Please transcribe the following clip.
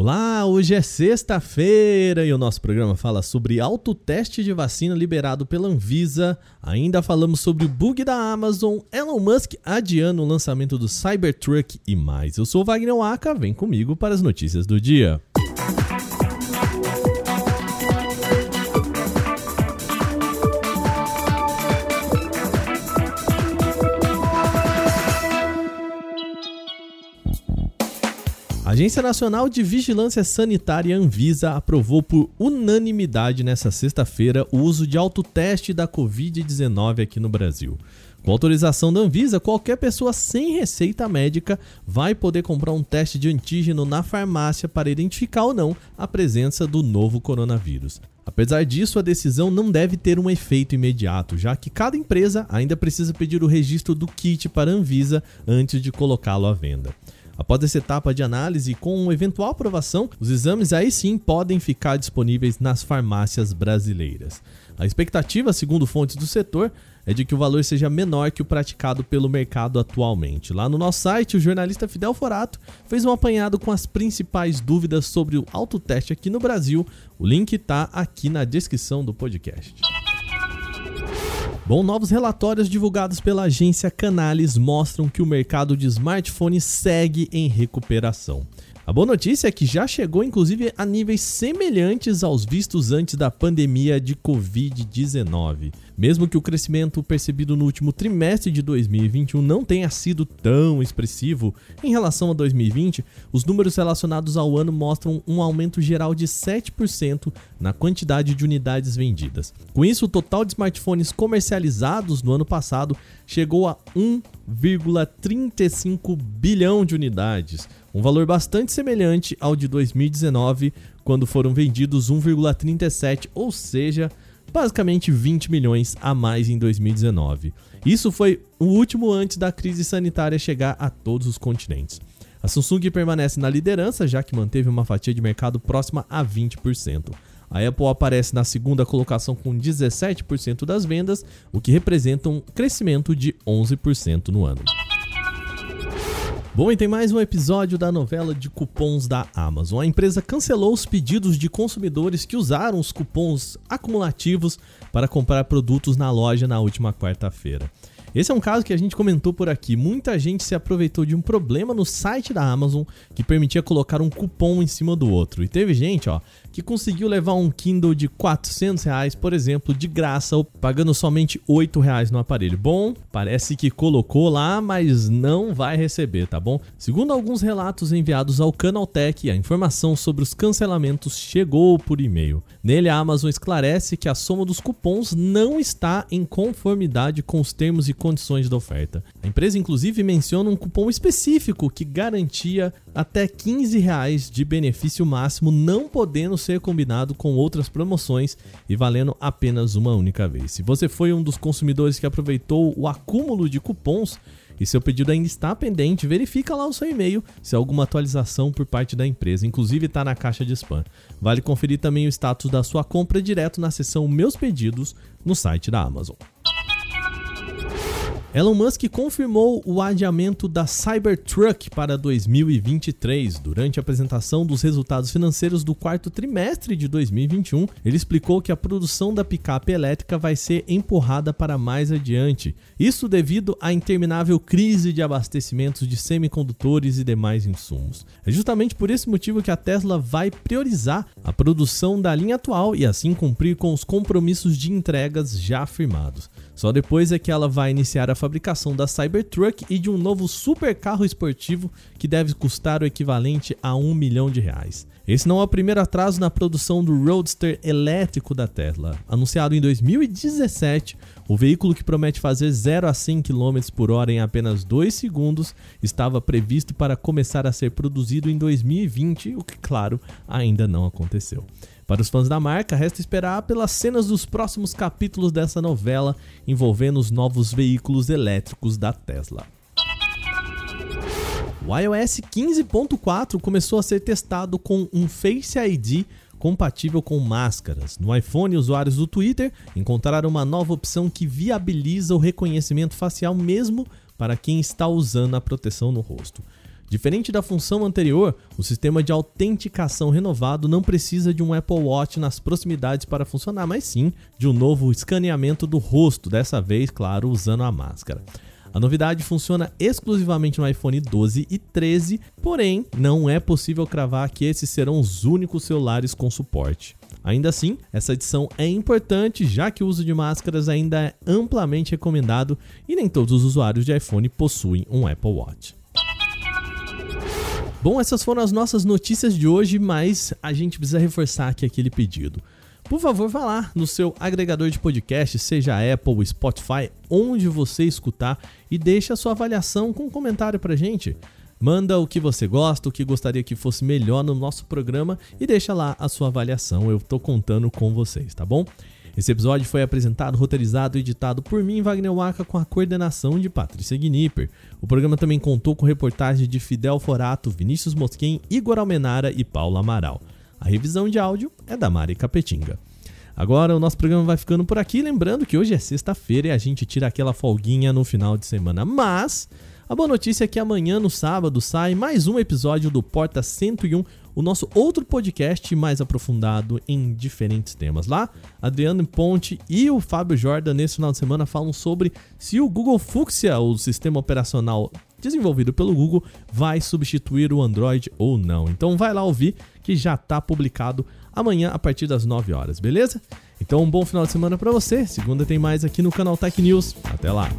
Olá, hoje é sexta-feira e o nosso programa fala sobre autoteste de vacina liberado pela Anvisa. Ainda falamos sobre o bug da Amazon, Elon Musk adiando o lançamento do Cybertruck e mais. Eu sou Wagner Waka, vem comigo para as notícias do dia. A Agência Nacional de Vigilância Sanitária Anvisa aprovou por unanimidade nesta sexta-feira o uso de autoteste da Covid-19 aqui no Brasil. Com autorização da Anvisa, qualquer pessoa sem receita médica vai poder comprar um teste de antígeno na farmácia para identificar ou não a presença do novo coronavírus. Apesar disso, a decisão não deve ter um efeito imediato, já que cada empresa ainda precisa pedir o registro do kit para a Anvisa antes de colocá-lo à venda. Após essa etapa de análise, com eventual aprovação, os exames aí sim podem ficar disponíveis nas farmácias brasileiras. A expectativa, segundo fontes do setor, é de que o valor seja menor que o praticado pelo mercado atualmente. Lá no nosso site, o jornalista Fidel Forato fez um apanhado com as principais dúvidas sobre o autoteste aqui no Brasil. O link está aqui na descrição do podcast. Bom, novos relatórios divulgados pela agência Canalys mostram que o mercado de smartphones segue em recuperação. A boa notícia é que já chegou inclusive a níveis semelhantes aos vistos antes da pandemia de Covid-19. Mesmo que o crescimento percebido no último trimestre de 2021 não tenha sido tão expressivo em relação a 2020, os números relacionados ao ano mostram um aumento geral de 7% na quantidade de unidades vendidas. Com isso, o total de smartphones comercializados no ano passado chegou a 1,35 bilhão de unidades um valor bastante semelhante ao de 2019, quando foram vendidos 1,37, ou seja, basicamente 20 milhões a mais em 2019. Isso foi o último antes da crise sanitária chegar a todos os continentes. A Samsung permanece na liderança, já que manteve uma fatia de mercado próxima a 20%. A Apple aparece na segunda colocação com 17% das vendas, o que representa um crescimento de 11% no ano. Bom, e tem mais um episódio da novela de cupons da Amazon. A empresa cancelou os pedidos de consumidores que usaram os cupons acumulativos para comprar produtos na loja na última quarta-feira. Esse é um caso que a gente comentou por aqui. Muita gente se aproveitou de um problema no site da Amazon que permitia colocar um cupom em cima do outro. E teve gente, ó, que conseguiu levar um Kindle de 400 reais, por exemplo, de graça, pagando somente 8 reais no aparelho. Bom, parece que colocou lá, mas não vai receber, tá bom? Segundo alguns relatos enviados ao Canaltech, a informação sobre os cancelamentos chegou por e-mail. Nele, a Amazon esclarece que a soma dos cupons não está em conformidade com os termos e condições da oferta. A empresa, inclusive, menciona um cupom específico que garantia até 15 reais de benefício máximo, não podendo ser combinado com outras promoções e valendo apenas uma única vez. Se você foi um dos consumidores que aproveitou o acúmulo de cupons e seu pedido ainda está pendente, verifica lá o seu e-mail se há alguma atualização por parte da empresa, inclusive está na caixa de spam. Vale conferir também o status da sua compra direto na seção Meus Pedidos no site da Amazon. Elon Musk confirmou o adiamento da Cybertruck para 2023. Durante a apresentação dos resultados financeiros do quarto trimestre de 2021, ele explicou que a produção da picape elétrica vai ser empurrada para mais adiante. Isso devido à interminável crise de abastecimentos de semicondutores e demais insumos. É justamente por esse motivo que a Tesla vai priorizar a produção da linha atual e assim cumprir com os compromissos de entregas já firmados. Só depois é que ela vai iniciar a fabricação da Cybertruck e de um novo supercarro esportivo que deve custar o equivalente a um milhão de reais. Esse não é o primeiro atraso na produção do Roadster elétrico da Tesla. Anunciado em 2017, o veículo que promete fazer 0 a 100 km por hora em apenas 2 segundos estava previsto para começar a ser produzido em 2020, o que, claro, ainda não aconteceu. Para os fãs da marca, resta esperar pelas cenas dos próximos capítulos dessa novela envolvendo os novos veículos elétricos da Tesla. O iOS 15.4 começou a ser testado com um Face ID compatível com máscaras. No iPhone, usuários do Twitter encontraram uma nova opção que viabiliza o reconhecimento facial mesmo para quem está usando a proteção no rosto. Diferente da função anterior, o sistema de autenticação renovado não precisa de um Apple Watch nas proximidades para funcionar, mas sim de um novo escaneamento do rosto, dessa vez, claro, usando a máscara. A novidade funciona exclusivamente no iPhone 12 e 13, porém não é possível cravar que esses serão os únicos celulares com suporte. Ainda assim, essa edição é importante já que o uso de máscaras ainda é amplamente recomendado e nem todos os usuários de iPhone possuem um Apple Watch. Bom, essas foram as nossas notícias de hoje, mas a gente precisa reforçar aqui aquele pedido. Por favor, vá lá no seu agregador de podcast, seja Apple, Spotify, onde você escutar, e deixe a sua avaliação com um comentário pra gente. Manda o que você gosta, o que gostaria que fosse melhor no nosso programa e deixa lá a sua avaliação. Eu tô contando com vocês, tá bom? Esse episódio foi apresentado, roteirizado e editado por mim, Wagner Waka, com a coordenação de Patrícia Gnipper. O programa também contou com reportagens de Fidel Forato, Vinícius Mosquen, Igor Almenara e Paulo Amaral. A revisão de áudio é da Mari Capetinga. Agora o nosso programa vai ficando por aqui, lembrando que hoje é sexta-feira e a gente tira aquela folguinha no final de semana, mas a boa notícia é que amanhã, no sábado, sai mais um episódio do Porta 101, o nosso outro podcast mais aprofundado em diferentes temas. Lá, Adriano Ponte e o Fábio Jordan, nesse final de semana, falam sobre se o Google Fuchsia, o sistema operacional desenvolvido pelo Google, vai substituir o Android ou não. Então vai lá ouvir que já está publicado amanhã a partir das 9 horas, beleza? Então um bom final de semana para você. Segunda tem mais aqui no canal Tech News. Até lá.